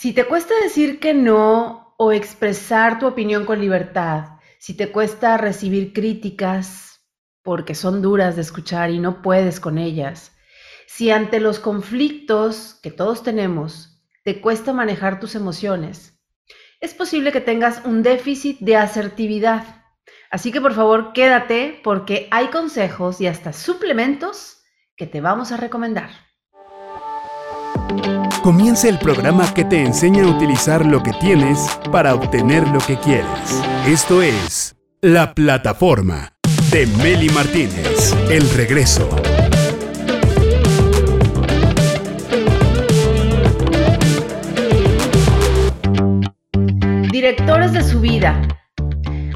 Si te cuesta decir que no o expresar tu opinión con libertad, si te cuesta recibir críticas porque son duras de escuchar y no puedes con ellas, si ante los conflictos que todos tenemos te cuesta manejar tus emociones, es posible que tengas un déficit de asertividad. Así que por favor quédate porque hay consejos y hasta suplementos que te vamos a recomendar. Comienza el programa que te enseña a utilizar lo que tienes para obtener lo que quieres. Esto es La Plataforma de Meli Martínez. El regreso. Directores de su vida.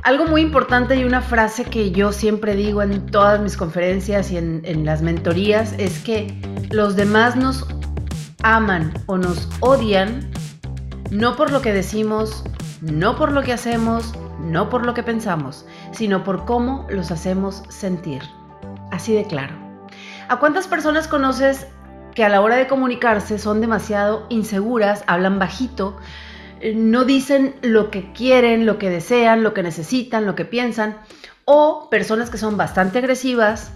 Algo muy importante y una frase que yo siempre digo en todas mis conferencias y en, en las mentorías es que los demás nos aman o nos odian no por lo que decimos, no por lo que hacemos, no por lo que pensamos, sino por cómo los hacemos sentir. Así de claro. ¿A cuántas personas conoces que a la hora de comunicarse son demasiado inseguras, hablan bajito, no dicen lo que quieren, lo que desean, lo que necesitan, lo que piensan? O personas que son bastante agresivas,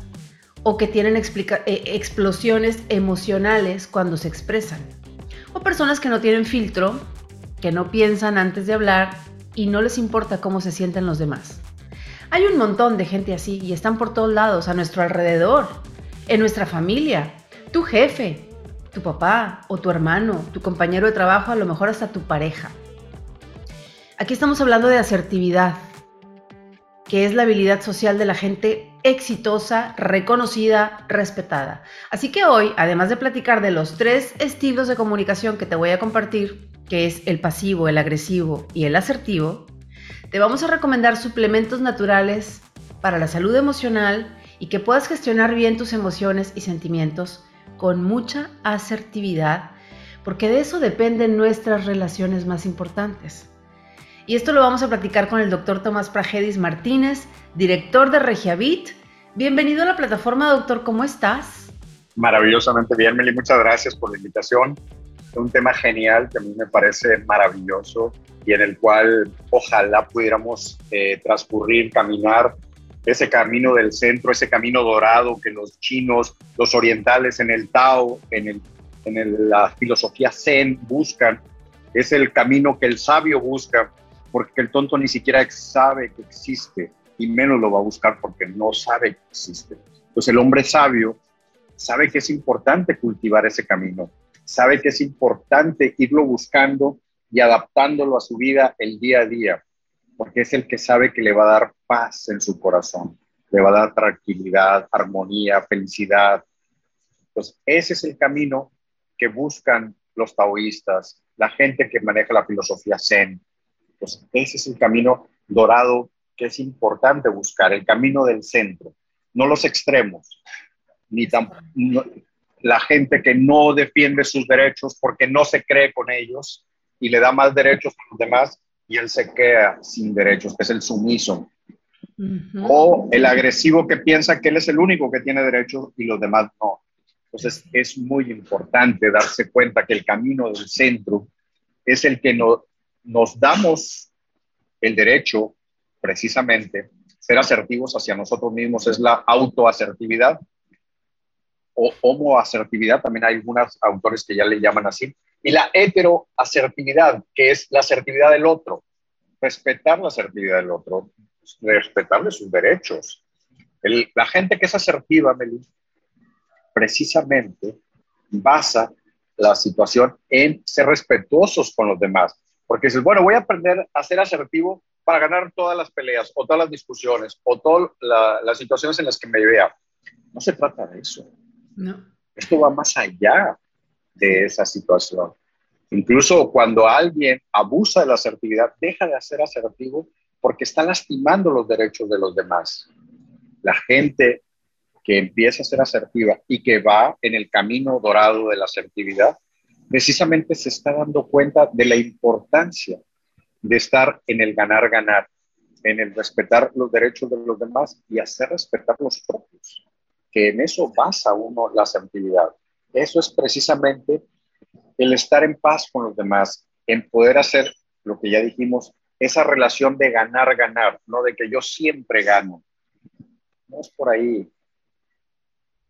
o que tienen eh, explosiones emocionales cuando se expresan. O personas que no tienen filtro, que no piensan antes de hablar y no les importa cómo se sienten los demás. Hay un montón de gente así y están por todos lados, a nuestro alrededor, en nuestra familia, tu jefe, tu papá o tu hermano, tu compañero de trabajo, a lo mejor hasta tu pareja. Aquí estamos hablando de asertividad, que es la habilidad social de la gente exitosa, reconocida, respetada. Así que hoy, además de platicar de los tres estilos de comunicación que te voy a compartir, que es el pasivo, el agresivo y el asertivo, te vamos a recomendar suplementos naturales para la salud emocional y que puedas gestionar bien tus emociones y sentimientos con mucha asertividad, porque de eso dependen nuestras relaciones más importantes. Y esto lo vamos a platicar con el doctor Tomás Pragedis Martínez, director de Regiavit. Bienvenido a la plataforma, doctor, ¿cómo estás? Maravillosamente bien, Meli, muchas gracias por la invitación. Es un tema genial que a mí me parece maravilloso y en el cual ojalá pudiéramos eh, transcurrir, caminar ese camino del centro, ese camino dorado que los chinos, los orientales en el Tao, en, el, en la filosofía Zen buscan, es el camino que el sabio busca porque el tonto ni siquiera sabe que existe y menos lo va a buscar porque no sabe que existe. Pues el hombre sabio sabe que es importante cultivar ese camino, sabe que es importante irlo buscando y adaptándolo a su vida el día a día, porque es el que sabe que le va a dar paz en su corazón, le va a dar tranquilidad, armonía, felicidad. Pues ese es el camino que buscan los taoístas, la gente que maneja la filosofía zen, pues ese es el camino dorado que es importante buscar, el camino del centro, no los extremos, ni tampoco la gente que no defiende sus derechos porque no se cree con ellos y le da más derechos a los demás y él se queda sin derechos, que es el sumiso. O el agresivo que piensa que él es el único que tiene derechos y los demás no. Entonces es muy importante darse cuenta que el camino del centro es el que no, nos damos el derecho, precisamente, ser asertivos hacia nosotros mismos, es la autoasertividad o homoasertividad, también hay algunos autores que ya le llaman así, y la heteroasertividad, que es la asertividad del otro, respetar la asertividad del otro, respetarle sus derechos. la gente que es asertiva, Meli, precisamente basa la situación en ser respetuosos con los demás, porque dices, bueno, voy a aprender a ser asertivo para ganar todas las peleas o todas las discusiones o todas las situaciones en las que me vea. No se trata de eso. No. Esto va más allá de esa situación. Incluso cuando alguien abusa de la asertividad, deja de ser asertivo porque está lastimando los derechos de los demás. La gente que empieza a ser asertiva y que va en el camino dorado de la asertividad, precisamente se está dando cuenta de la importancia de estar en el ganar-ganar, en el respetar los derechos de los demás y hacer respetar los propios, que en eso basa uno la asertividad. Eso es precisamente el estar en paz con los demás, en poder hacer lo que ya dijimos, esa relación de ganar, ganar, no de que yo siempre gano. No es por ahí.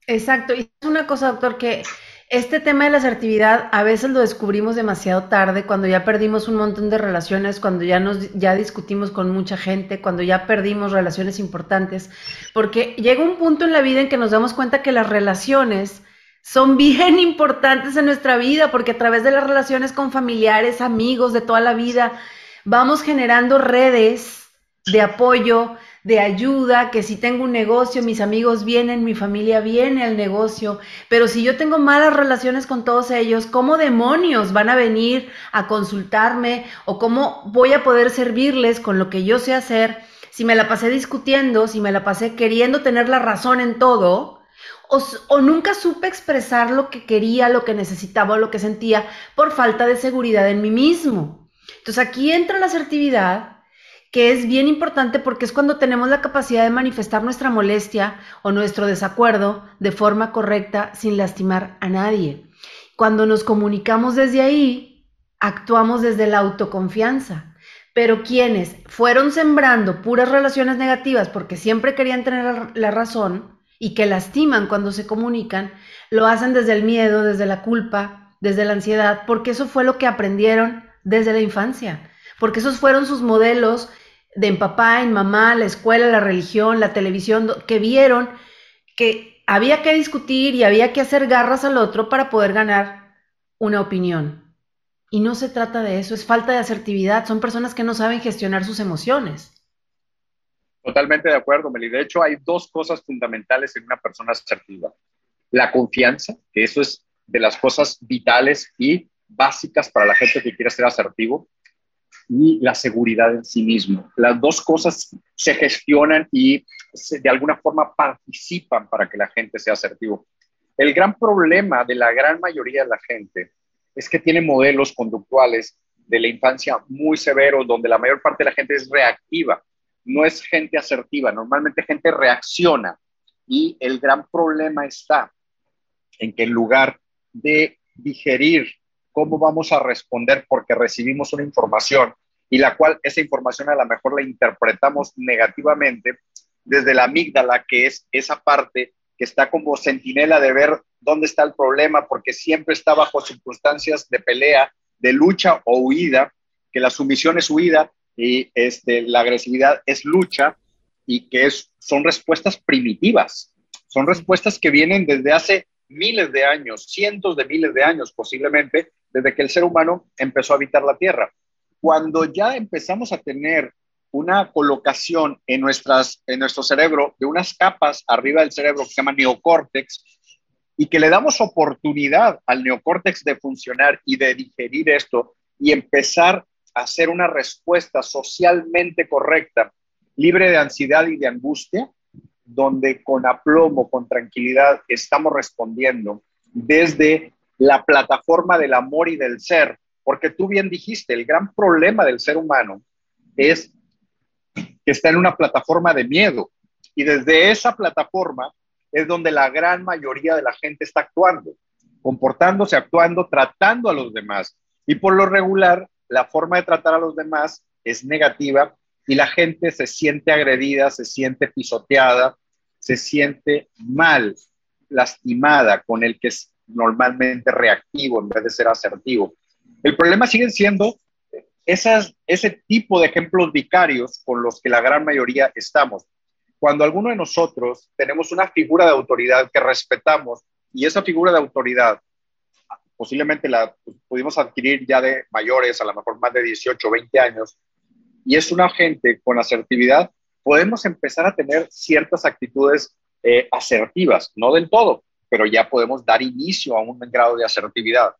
Exacto. Y es una cosa, doctor, que este tema de la asertividad a veces lo descubrimos demasiado tarde, cuando ya perdimos un montón de relaciones, cuando ya nos ya discutimos con mucha gente, cuando ya perdimos relaciones importantes, porque llega un punto en la vida en que nos damos cuenta que las relaciones son bien importantes en nuestra vida, porque a través de las relaciones con familiares, amigos de toda la vida, vamos generando redes de apoyo, de ayuda, que si tengo un negocio, mis amigos vienen, mi familia viene al negocio, pero si yo tengo malas relaciones con todos ellos, ¿cómo demonios van a venir a consultarme o cómo voy a poder servirles con lo que yo sé hacer si me la pasé discutiendo, si me la pasé queriendo tener la razón en todo? O, nunca supe expresar lo que quería, lo que necesitaba o lo que sentía por falta de seguridad en mí mismo. Entonces aquí entra la asertividad, que es bien importante porque es cuando tenemos la capacidad de manifestar nuestra molestia o nuestro desacuerdo de forma correcta sin lastimar a nadie. Cuando nos comunicamos desde ahí, actuamos desde la autoconfianza. Pero quienes fueron sembrando puras relaciones negativas porque siempre querían tener la razón y que lastiman cuando se comunican, lo hacen desde el miedo, desde la culpa, desde la ansiedad, porque eso fue lo que aprendieron desde la infancia porque esos fueron sus modelos de en papá, en mamá, la escuela, la religión, la televisión, que vieron que había que discutir y había que hacer garras al otro para poder ganar una opinión. Y no se trata de eso, es falta de asertividad, son personas que no saben gestionar sus emociones. Totalmente de acuerdo, Meli. De hecho, hay dos cosas fundamentales en una persona asertiva. La confianza, que eso es de las cosas vitales y básicas para la gente que quiere ser asertivo y la seguridad en sí mismo. Las dos cosas se gestionan y de alguna forma participan para que la gente sea asertivo. El gran problema de la gran mayoría de la gente es que tiene modelos conductuales de la infancia muy severos, donde la mayor parte de la gente es reactiva, no es gente asertiva, normalmente gente reacciona. Y el gran problema está en que en lugar de digerir cómo vamos a responder porque recibimos una información y la cual esa información a lo mejor la interpretamos negativamente desde la amígdala, que es esa parte que está como centinela de ver dónde está el problema, porque siempre está bajo circunstancias de pelea, de lucha o huida, que la sumisión es huida y este, la agresividad es lucha y que es, son respuestas primitivas, son respuestas que vienen desde hace miles de años, cientos de miles de años posiblemente, desde que el ser humano empezó a habitar la Tierra. Cuando ya empezamos a tener una colocación en, nuestro cerebro de unas capas arriba del cerebro que se llama neocórtex y que le damos oportunidad al neocórtex de funcionar y de digerir esto y empezar a hacer una respuesta socialmente correcta, libre de ansiedad y de angustia, donde con aplomo, con tranquilidad estamos respondiendo desde la plataforma del amor y del ser, porque tú bien dijiste, el gran problema del ser humano es que está en una plataforma de miedo y desde esa plataforma es donde la gran mayoría de la gente está actuando, comportándose, actuando, tratando a los demás. Y por lo regular, la forma de tratar a los demás es negativa y la gente se siente agredida, se siente pisoteada, se siente mal, lastimada con el que normalmente reactivo en vez de ser asertivo. El problema sigue siendo esas, ese tipo de ejemplos vicarios con los que la gran mayoría estamos. Cuando alguno de nosotros tenemos una figura de autoridad que respetamos y esa figura de autoridad posiblemente la pudimos adquirir ya de mayores, a lo mejor más de 18 o 20 años, y es una gente con asertividad, podemos empezar a tener ciertas actitudes eh, asertivas, no del todo, pero ya podemos dar inicio a un grado de asertividad.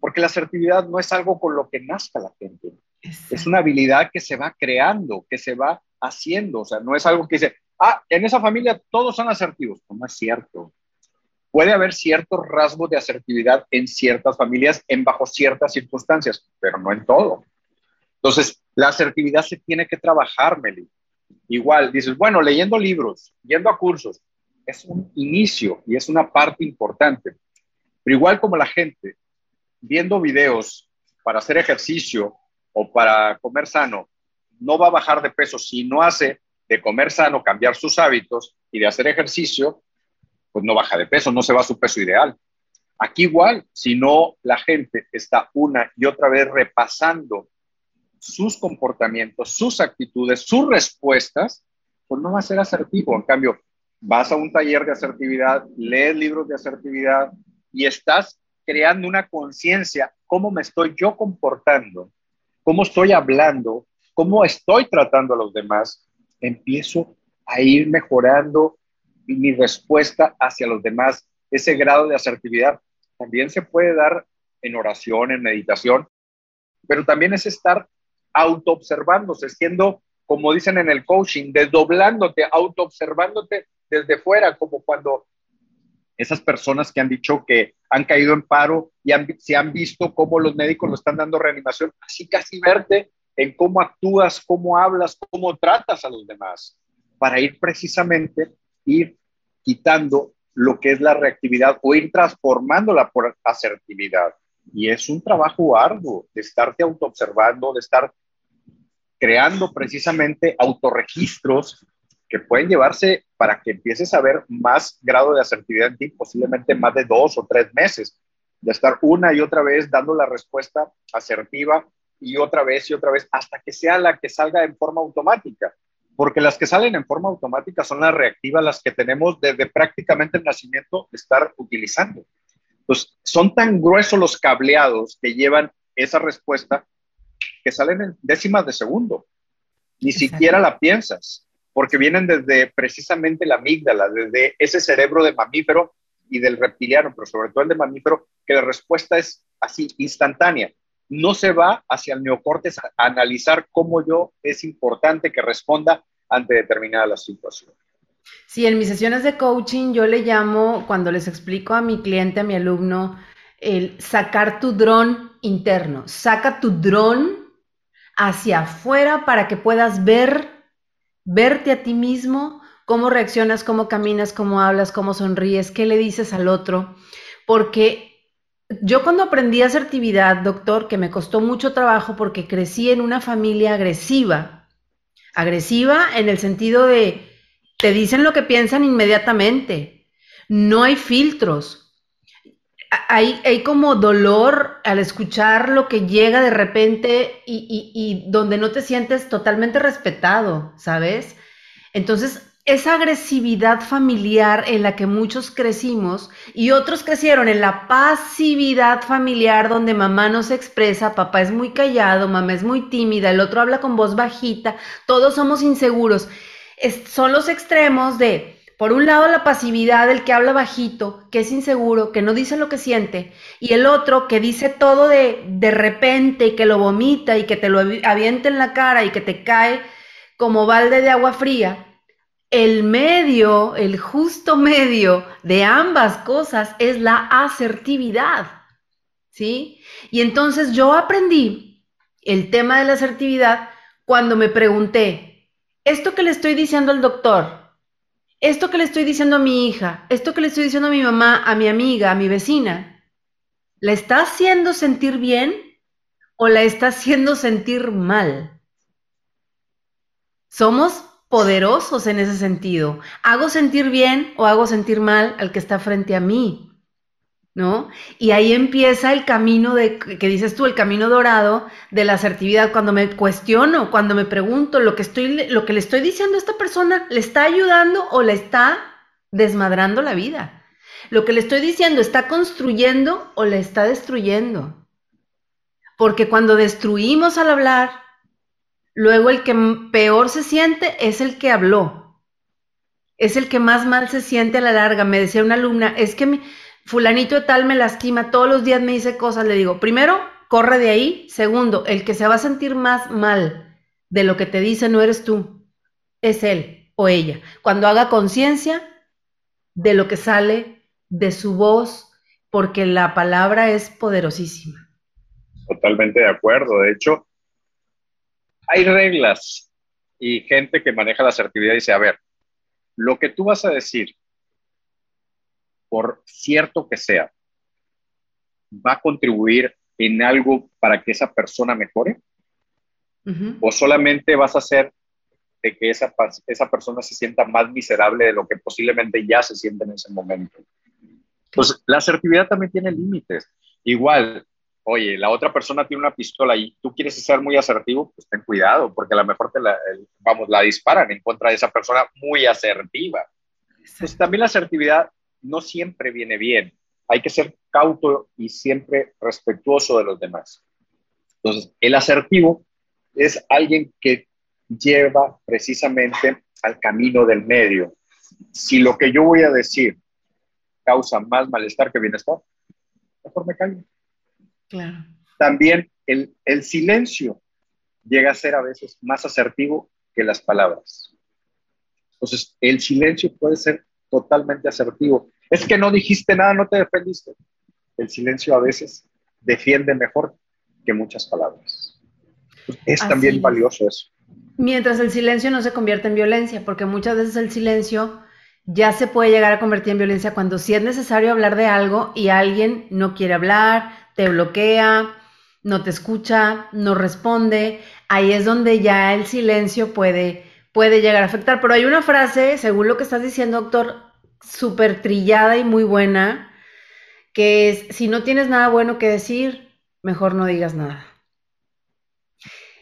Porque la asertividad no es algo con lo que nazca la gente, es una habilidad que se va creando, que se va haciendo, o sea, no es algo que dice, ah, en esa familia todos son asertivos, no, no es cierto. Puede haber ciertos rasgos de asertividad en ciertas familias, en bajo ciertas circunstancias, pero no en todo. Entonces, la asertividad se tiene que trabajar, Meli. Igual, dices, bueno, leyendo libros, yendo a cursos, es un inicio y es una parte importante. Pero igual como la gente, viendo videos para hacer ejercicio o para comer sano no va a bajar de peso si no hace de comer sano, cambiar sus hábitos y de hacer ejercicio, pues no baja de peso, no se va a su peso ideal. Aquí igual, si no la gente está una y otra vez repasando sus comportamientos, sus actitudes, sus respuestas, pues no va a ser asertivo. En cambio, vas a un taller de asertividad, lees libros de asertividad y estás creando una conciencia, cómo me estoy yo comportando, cómo estoy hablando, cómo estoy tratando a los demás, empiezo a ir mejorando mi respuesta hacia los demás. Ese grado de asertividad también se puede dar en oración, en meditación, pero también es estar autoobservándose, siendo, como dicen en el coaching, desdoblándote, autoobservándote desde fuera, como cuando esas personas que han dicho que han caído en paro y se han visto cómo los médicos lo están dando reanimación, así casi verte en cómo actúas, cómo hablas, cómo tratas a los demás, para ir precisamente, ir quitando lo que es la reactividad o ir transformándola por asertividad. Y es un trabajo arduo de estarte autoobservando, de estar creando precisamente autorregistros que pueden llevarse para que empieces a ver más grado de asertividad en ti, posiblemente más de dos o tres meses, de estar una y otra vez dando la respuesta asertiva y otra vez y otra vez hasta que sea la que salga en forma automática. Porque las que salen en forma automática son las reactivas, las que tenemos desde prácticamente el nacimiento de estar utilizando. Pues son tan gruesos los cableados que llevan esa respuesta que salen en décimas de segundo. Ni siquiera la piensas, porque vienen desde precisamente la amígdala, desde ese cerebro de mamífero y del reptiliano, pero sobre todo el de mamífero, que la respuesta es así, instantánea no se va hacia el neocortes a analizar cómo yo es importante que responda ante determinada situación. Sí, en mis sesiones de coaching yo le llamo, cuando les explico a mi cliente, a mi alumno, el sacar tu dron interno. Saca tu dron hacia afuera para que puedas ver, verte a ti mismo, cómo reaccionas, cómo caminas, cómo hablas, cómo sonríes, qué le dices al otro. Porque yo cuando aprendí asertividad, doctor, que me costó mucho trabajo porque crecí en una familia agresiva. Agresiva en el sentido de, te dicen lo que piensan inmediatamente. No hay filtros. Hay, como dolor al escuchar lo que llega de repente y donde no te sientes totalmente respetado, ¿sabes? Entonces, esa agresividad familiar en la que muchos crecimos y otros crecieron en la pasividad familiar donde mamá no se expresa, papá es muy callado, mamá es muy tímida, el otro habla con voz bajita, todos somos inseguros. son los extremos de, por un lado, la pasividad del que habla bajito, que es inseguro, que no dice lo que siente, y el otro que dice todo de, de repente y que lo vomita y que te lo avienta en la cara y que te cae como balde de agua fría el medio, el justo medio de ambas cosas es la asertividad. ¿Sí? Y entonces yo aprendí el tema de la asertividad cuando me pregunté, esto que le estoy diciendo al doctor, esto que le estoy diciendo a mi hija, esto que le estoy diciendo a mi mamá, a mi amiga, a mi vecina, ¿la está haciendo sentir bien o la está haciendo sentir mal? Somos poderosos en ese sentido. ¿Hago sentir bien o hago sentir mal al que está frente a mí? ¿No? Y ahí empieza el camino de, que dices tú, el camino dorado de la asertividad, cuando me cuestiono, cuando me pregunto, lo que, estoy, lo que le estoy diciendo a esta persona, ¿le está ayudando o le está desmadrando la vida? Lo que le estoy diciendo, ¿está construyendo o le está destruyendo? Porque cuando destruimos al hablar, Luego el que peor se siente es el que habló. Es el que más mal se siente a la larga. Me decía una alumna, es que fulanito de tal me lastima, todos los días me dice cosas. Le digo, primero, corre de ahí. Segundo, el que se va a sentir más mal de lo que te dice no eres tú, es él o ella. Cuando haga conciencia de lo que sale de su voz, porque la palabra es poderosísima. Totalmente de acuerdo. De hecho, hay reglas y gente que maneja la asertividad dice, a ver, lo que tú vas a decir, por cierto que sea, va a contribuir en algo para que esa persona mejore? ¿O solamente vas a hacer de que esa, esa persona se sienta más miserable de lo que posiblemente ya se siente en ese momento? Pues la asertividad también tiene límites. Igual, oye, la otra persona tiene una pistola y tú quieres ser muy asertivo, pues ten cuidado, porque a lo mejor te la, vamos, la disparan en contra de esa persona muy asertiva. Pues también la asertividad no siempre viene bien. Hay que ser cauto y siempre respetuoso de los demás. Entonces, el asertivo es alguien que lleva precisamente al camino del medio. Si lo que yo voy a decir causa más malestar que bienestar, mejor me callo. También el, el silencio llega a ser a veces más asertivo que las palabras. Entonces, el silencio puede ser totalmente asertivo. Es que no dijiste nada, no te defendiste. El silencio a veces defiende mejor que muchas palabras. es también valioso eso. Mientras el silencio no se convierte en violencia, porque muchas veces el silencio ya se puede llegar a convertir en violencia cuando sí es necesario hablar de algo y alguien no quiere hablar, te bloquea, no te escucha, no responde. Ahí es donde ya el silencio puede, puede llegar a afectar. Pero hay una frase, según lo que estás diciendo, doctor, súper trillada y muy buena, que es, si no tienes nada bueno que decir, mejor no digas nada.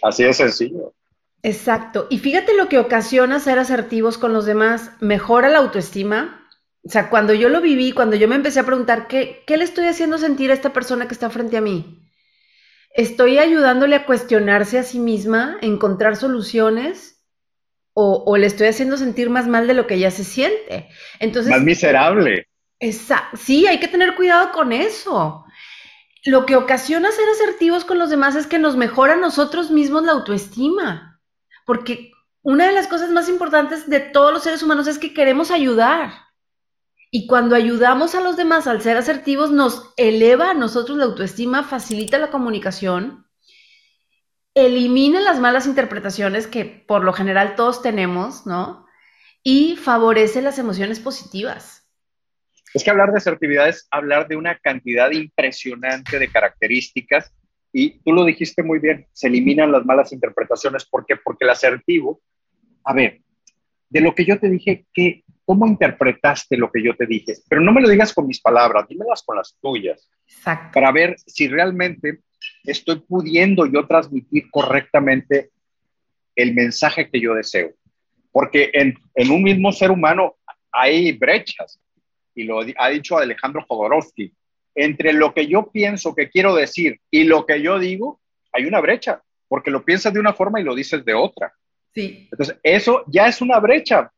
Así de sencillo. Exacto. Y fíjate lo que ocasiona ser asertivos con los demás, mejora la autoestima, o sea, cuando yo lo viví, cuando yo me empecé a preguntar, ¿qué, ¿qué le estoy haciendo sentir a esta persona que está frente a mí? ¿Estoy ayudándole a cuestionarse a sí misma, a encontrar soluciones? O, le estoy haciendo sentir más mal de lo que ella se siente? Entonces, más miserable. sí, hay que tener cuidado con eso. Lo que ocasiona ser asertivos con los demás es que nos mejora a nosotros mismos la autoestima. Porque una de las cosas más importantes de todos los seres humanos es que queremos ayudar. Y cuando ayudamos a los demás al ser asertivos, nos eleva a nosotros la autoestima, facilita la comunicación, elimina las malas interpretaciones que por lo general todos tenemos, ¿no? Y favorece las emociones positivas. Es que hablar de asertividad es hablar de una cantidad impresionante de características y tú lo dijiste muy bien, se eliminan las malas interpretaciones. ¿Por qué? Porque el asertivo, a ver, de lo que yo te dije, ¿qué, ¿cómo interpretaste lo que yo te dije? Pero no me lo digas con mis palabras, dímelas con las tuyas. Exacto. Para ver si realmente estoy pudiendo yo transmitir correctamente el mensaje que yo deseo. Porque en, en un mismo ser humano hay brechas, y lo ha dicho Alejandro Jodorowsky. Entre lo que yo pienso que quiero decir y lo que yo digo, hay una brecha, porque lo piensas de una forma y lo dices de otra. Sí. Entonces, eso ya es una brecha.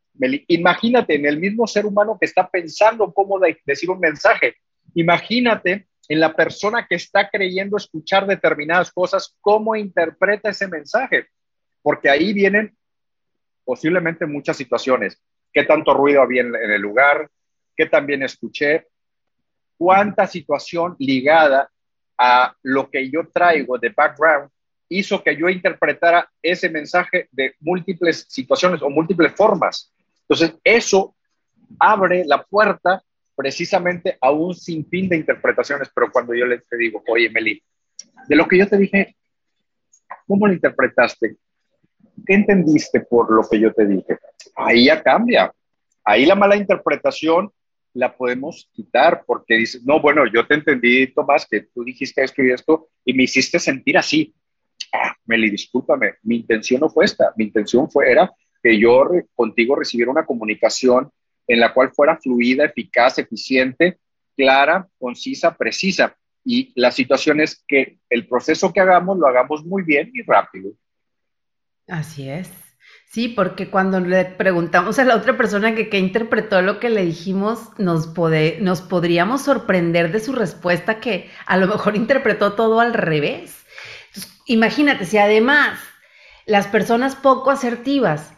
Imagínate en el mismo ser humano que está pensando cómo decir un mensaje. Imagínate en la persona que está creyendo escuchar determinadas cosas, cómo interpreta ese mensaje. Porque ahí vienen posiblemente muchas situaciones. ¿Qué tanto ruido había en, el lugar? ¿Qué también escuché? ¿Cuánta situación ligada a lo que yo traigo de background hizo que yo interpretara ese mensaje de múltiples situaciones o múltiples formas. Entonces, eso abre la puerta precisamente a un sinfín de interpretaciones, pero cuando yo le te digo, oye, Meli, de lo que yo te dije, ¿cómo lo interpretaste? ¿Qué entendiste por lo que yo te dije? Ahí ya cambia. Ahí la mala interpretación la podemos quitar porque dices, no, bueno, yo te entendí, Tomás, que tú dijiste esto y esto y me hiciste sentir así ah, Meli, discúlpame, mi intención no fue esta, mi intención fue, era que yo contigo recibiera una comunicación en la cual fuera fluida, eficaz, eficiente, clara, concisa, precisa. Y la situación es que el proceso que hagamos lo hagamos muy bien y rápido. Así es. Sí, porque cuando le preguntamos a la otra persona que qué interpretó lo que le dijimos, nos, nos podríamos sorprender de su respuesta que a lo mejor interpretó todo al revés imagínate, si además las personas poco asertivas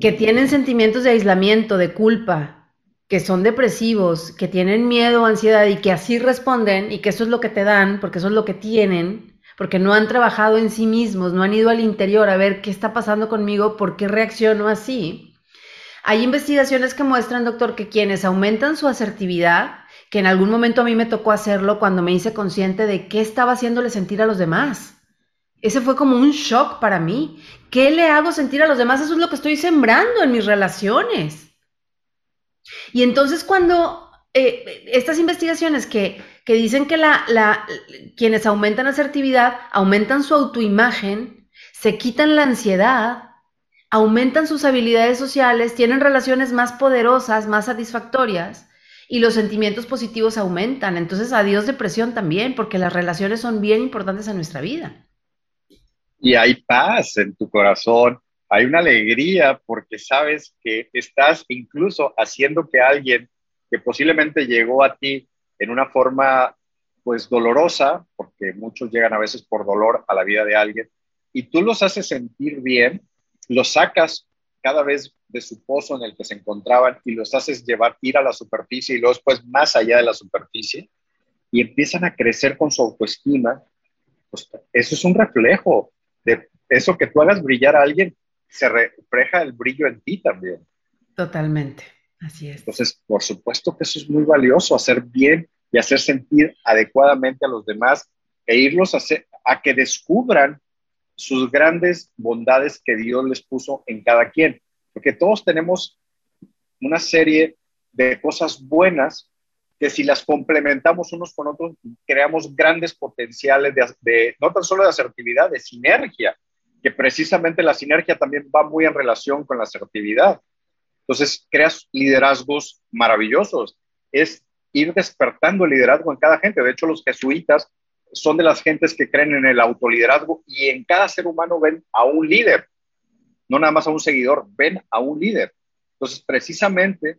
que tienen sentimientos de aislamiento, de culpa, que son depresivos, que tienen miedo, ansiedad y que así responden y que eso es lo que te dan, porque eso es lo que tienen, porque no han trabajado en sí mismos, no han ido al interior a ver qué está pasando conmigo, por qué reacciono así. Hay investigaciones que muestran, doctor, que quienes aumentan su asertividad, que en algún momento a mí me tocó hacerlo cuando me hice consciente de qué estaba haciéndole sentir a los demás. Ese fue como un shock para mí. ¿Qué le hago sentir a los demás? Eso es lo que estoy sembrando en mis relaciones. Y entonces cuando eh, estas investigaciones que, dicen que la, quienes aumentan asertividad aumentan su autoimagen, se quitan la ansiedad, aumentan sus habilidades sociales, tienen relaciones más poderosas, más satisfactorias y los sentimientos positivos aumentan. Entonces, adiós depresión también, porque las relaciones son bien importantes en nuestra vida. Y hay paz en tu corazón, hay una alegría porque sabes que estás incluso haciendo que alguien que posiblemente llegó a ti en una forma pues dolorosa, porque muchos llegan a veces por dolor a la vida de alguien, y tú los haces sentir bien, los sacas cada vez de su pozo en el que se encontraban y los haces llevar, ir a la superficie y luego después más allá de la superficie y empiezan a crecer con su autoestima, pues eso es un reflejo de eso que tú hagas brillar a alguien, se refleja el brillo en ti también. Totalmente, así es. Entonces, por supuesto que eso es muy valioso, hacer bien y hacer sentir adecuadamente a los demás e irlos a, hacer, a que descubran sus grandes bondades que Dios les puso en cada quien. Porque todos tenemos una serie de cosas buenas que si las complementamos unos con otros, creamos grandes potenciales de, no tan solo de asertividad, de sinergia, que precisamente la sinergia también va muy en relación con la asertividad. Entonces, creas liderazgos maravillosos. Es ir despertando el liderazgo en cada gente. De hecho, los jesuitas son de las gentes que creen en el autoliderazgo y en cada ser humano ven a un líder, no nada más a un seguidor, ven a un líder. Entonces, precisamente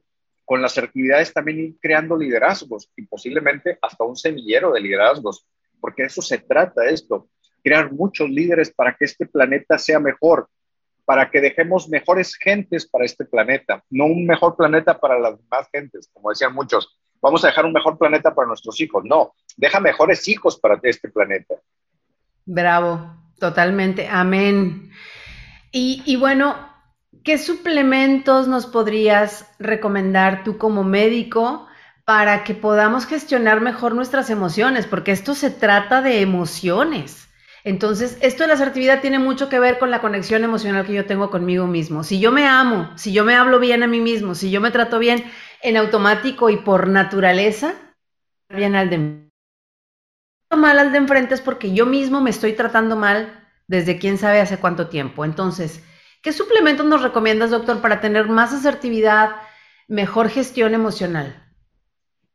con las actividades también ir creando liderazgos y posiblemente hasta un semillero de liderazgos, porque eso se trata esto, crear muchos líderes para que este planeta sea mejor, para que dejemos mejores gentes para este planeta, no un mejor planeta para las demás gentes, como decían muchos, vamos a dejar un mejor planeta para nuestros hijos. No, deja mejores hijos para este planeta. Bravo, totalmente. Amén. Y, y bueno, ¿qué suplementos nos podrías recomendar tú como médico para que podamos gestionar mejor nuestras emociones? Porque esto se trata de emociones. Entonces, esto de la asertividad tiene mucho que ver con la conexión emocional que yo tengo conmigo mismo. Si yo me amo, si yo me hablo bien a mí mismo, si yo me trato bien, en automático y por naturaleza, bien al de mal al de enfrente es porque yo mismo me estoy tratando mal desde quién sabe hace cuánto tiempo. Entonces, ¿qué suplementos nos recomiendas, doctor, para tener más asertividad, mejor gestión emocional?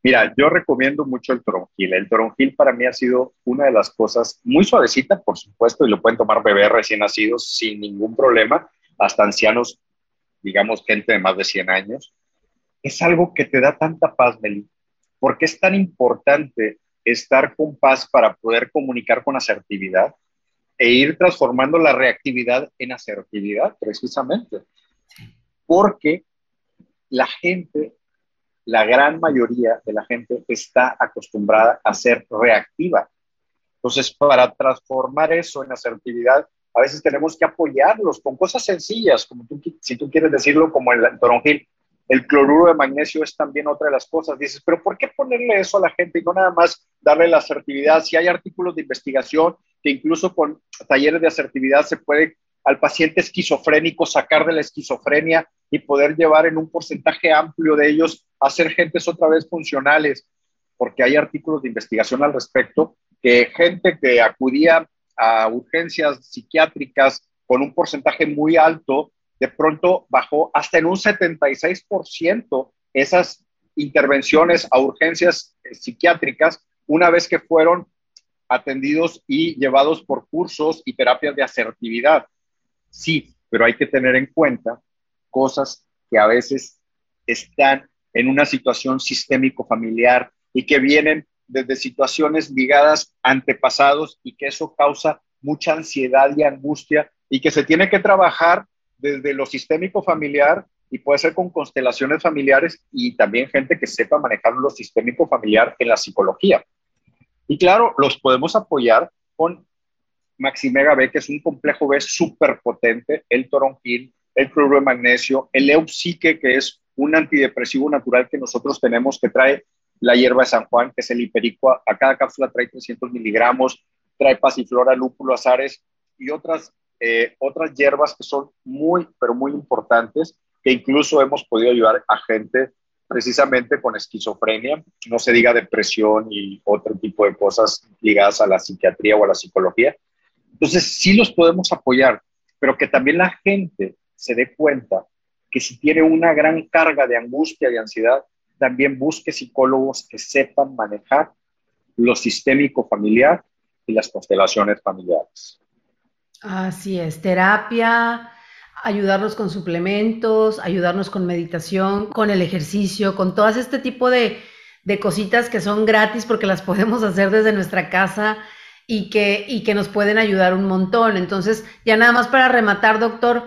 Mira, yo recomiendo mucho el toronjil. El toronjil para mí ha sido una de las cosas muy suavecita, por supuesto, y lo pueden tomar bebés recién nacidos sin ningún problema, hasta ancianos, digamos, gente de más de 100 años es algo que te da tanta paz, Meli. porque es tan importante estar con paz para poder comunicar con asertividad e ir transformando la reactividad en asertividad, precisamente? Porque la gente, la gran mayoría de la gente está acostumbrada a ser reactiva. Entonces, para transformar eso en asertividad, a veces tenemos que apoyarlos con cosas sencillas, como tú, si tú quieres decirlo, como el toronjil. El cloruro de magnesio es también otra de las cosas. Dices, pero ¿por qué ponerle eso a la gente y no nada más darle la asertividad? Si hay artículos de investigación que incluso con talleres de asertividad se puede al paciente esquizofrénico sacar de la esquizofrenia y poder llevar en un porcentaje amplio de ellos a ser gentes otra vez funcionales, porque hay artículos de investigación al respecto que gente que acudía a urgencias psiquiátricas con un porcentaje muy alto de pronto bajó hasta en un 76% esas intervenciones a urgencias eh, psiquiátricas una vez que fueron atendidos y llevados por cursos y terapias de asertividad. Sí, pero hay que tener en cuenta cosas que a veces están en una situación sistémico familiar y que vienen desde situaciones ligadas antepasados y que eso causa mucha ansiedad y angustia y que se tiene que trabajar desde lo sistémico familiar y puede ser con constelaciones familiares y también gente que sepa manejar lo sistémico familiar en la psicología. Y claro, los podemos apoyar con Maximega B, que es un complejo B súper potente, el toronjil, el cloruro de magnesio, el eupsique, que es un antidepresivo natural que nosotros tenemos que trae la hierba de San Juan, que es el hipericua. A cada cápsula trae 300 miligramos, trae pasiflora, lúpulo, azares y otras, eh, otras hierbas que son muy, pero muy importantes, que incluso hemos podido ayudar a gente precisamente con esquizofrenia, no se diga depresión y otro tipo de cosas ligadas a la psiquiatría o a la psicología. Entonces, sí los podemos apoyar, pero que también la gente se dé cuenta que si tiene una gran carga de angustia, y ansiedad, también busque psicólogos que sepan manejar lo sistémico familiar y las constelaciones familiares. Así es, terapia, ayudarnos con suplementos, ayudarnos con meditación, con el ejercicio, con todo este tipo de, de cositas que son gratis porque las podemos hacer desde nuestra casa y que, y que nos pueden ayudar un montón. Entonces, ya nada más para rematar, doctor,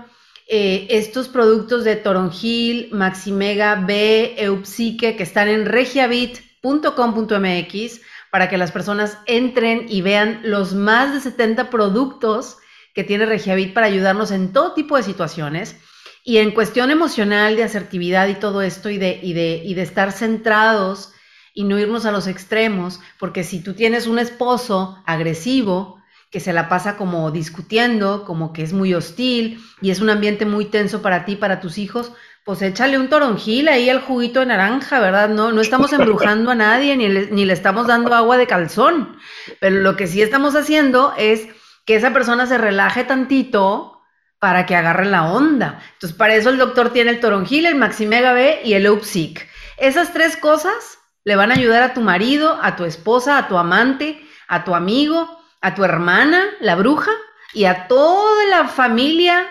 eh, estos productos de Toronjil, Maximega B, Eupsique, que están en regiabit.com.mx, para que las personas entren y vean los más de 70 productos que tiene Regiabit para ayudarnos en todo tipo de situaciones. Y en cuestión emocional, de asertividad y todo esto, y de, y de, y de estar centrados y no irnos a los extremos, porque si tú tienes un esposo agresivo que se la pasa como discutiendo, como que es muy hostil y es un ambiente muy tenso para ti, para tus hijos, pues échale un toronjil ahí al juguito de naranja, ¿verdad? No, no estamos embrujando a nadie ni le, ni le estamos dando agua de calzón, pero lo que sí estamos haciendo es que esa persona se relaje tantito para que agarre la onda. Entonces, para eso el doctor tiene el toronjil, el Maximega B y el Upsic. Esas tres cosas le van a ayudar a tu marido, a tu esposa, a tu amante, a tu amigo, a tu hermana, la bruja, y a toda la familia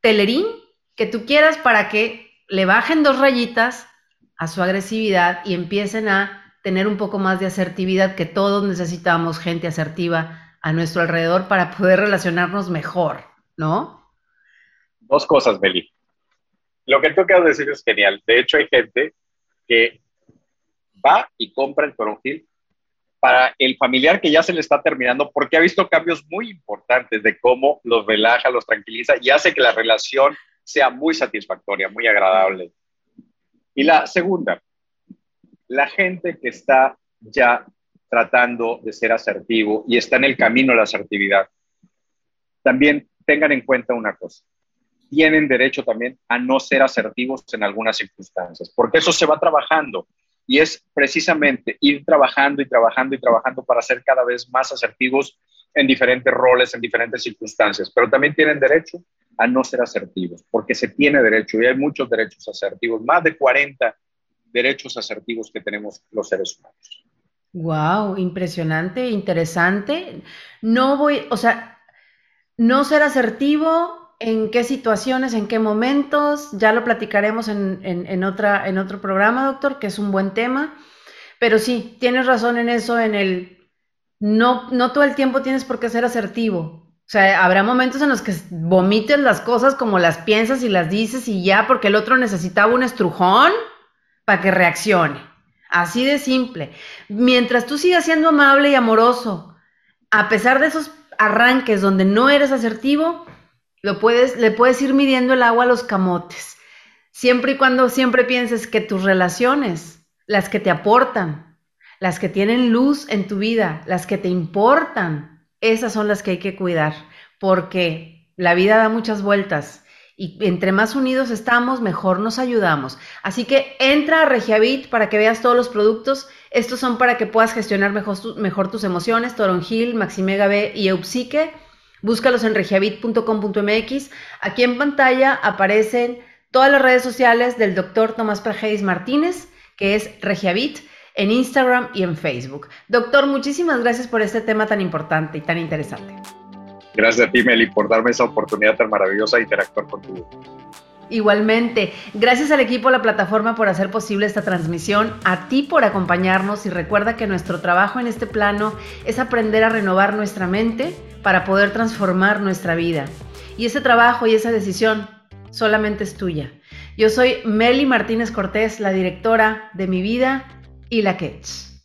telerín que tú quieras para que le bajen dos rayitas a su agresividad y empiecen a tener un poco más de asertividad, que todos necesitamos gente asertiva a nuestro alrededor para poder relacionarnos mejor, ¿no? Dos cosas, Beli. Lo que tú acabas de decir es genial. De hecho, hay gente que va y compra el toronjil para el familiar que ya se le está terminando porque ha visto cambios muy importantes de cómo los relaja, los tranquiliza y hace que la relación sea muy satisfactoria, muy agradable. Y la segunda, la gente que está ya tratando de ser asertivo y está en el camino la asertividad, también tengan en cuenta una cosa. Tienen derecho también a no ser asertivos en algunas circunstancias, porque eso se va trabajando y es precisamente ir trabajando y trabajando y trabajando para ser cada vez más asertivos en diferentes roles, en diferentes circunstancias, pero también tienen derecho a no ser asertivos, porque se tiene derecho y hay muchos derechos asertivos, más de 40 derechos asertivos que tenemos los seres humanos. Wow, impresionante, interesante. No voy, o sea, no ser asertivo en qué situaciones, en qué momentos, ya lo platicaremos en, otra, en otro programa, doctor, que es un buen tema. Pero sí, tienes razón en eso, en el no, no todo el tiempo tienes por qué ser asertivo. O sea, habrá momentos en los que vomites las cosas como las piensas y las dices y ya, porque el otro necesitaba un estrujón para que reaccione. Así de simple. Mientras tú sigas siendo amable y amoroso, a pesar de esos arranques donde no eres asertivo, lo puedes, le puedes ir midiendo el agua a los camotes. Siempre y cuando siempre pienses que tus relaciones, las que te aportan, las que tienen luz en tu vida, las que te importan, esas son las que hay que cuidar, porque la vida da muchas vueltas y entre más unidos estamos, mejor nos ayudamos. Así que entra a Regiabit para que veas todos los productos. Estos son para que puedas gestionar mejor, mejor tus emociones, Toronjil, Maximega B y Eupsique. Búscalos en regiabit.com.mx. Aquí en pantalla aparecen todas las redes sociales del doctor Tomás Prajeis Martínez, que es Regiabit, en Instagram y en Facebook. Doctor, muchísimas gracias por este tema tan importante y tan interesante. Gracias a ti, Meli, por darme esa oportunidad tan maravillosa de interactuar contigo. Igualmente, gracias al equipo la plataforma por hacer posible esta transmisión, a ti por acompañarnos y recuerda que nuestro trabajo en este plano es aprender a renovar nuestra mente para poder transformar nuestra vida. Y ese trabajo y esa decisión solamente es tuya. Yo soy Meli Martínez Cortés, la directora de Mi Vida y la Ketch.